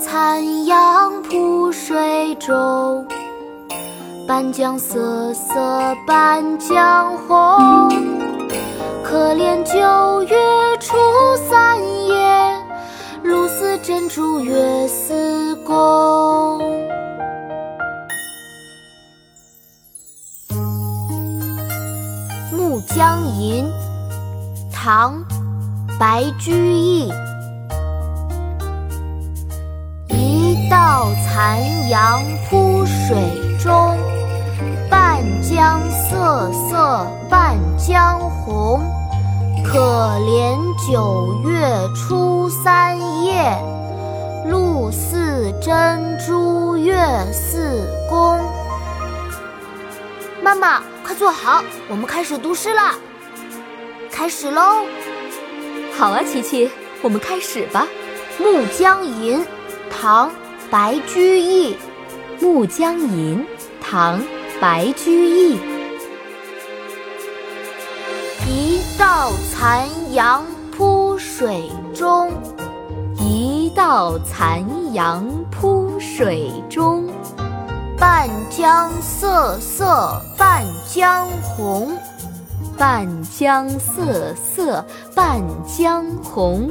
残阳铺水中。半江瑟瑟半江红，可怜九月初三夜，露似真珠月似弓。《暮江吟》唐·白居易。残阳铺水中，半江瑟瑟半江红。可怜九月初三夜，露似真珠月似弓。妈妈，快坐好，我们开始读诗了。开始喽！好啊，琪琪，我们开始吧。《暮江吟》唐·白居易。《暮江吟》唐·白居易。一道残阳铺水中，一道残阳铺水中。半江瑟瑟半江红，半江瑟瑟半江红。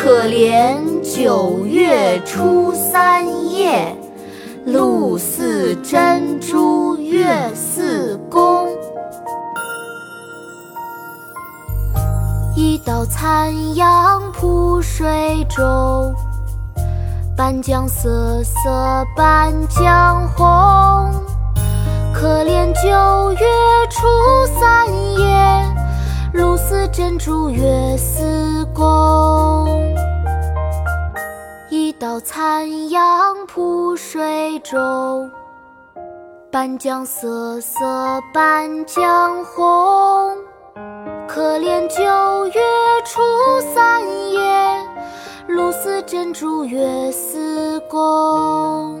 可怜九月初三夜，露似真珠月似弓。一道残阳铺水中。半江瑟瑟半江红，珍珠月似弓。一道残阳铺水中，半江瑟瑟半江红，可怜九月初三夜。露似真珠月似弓。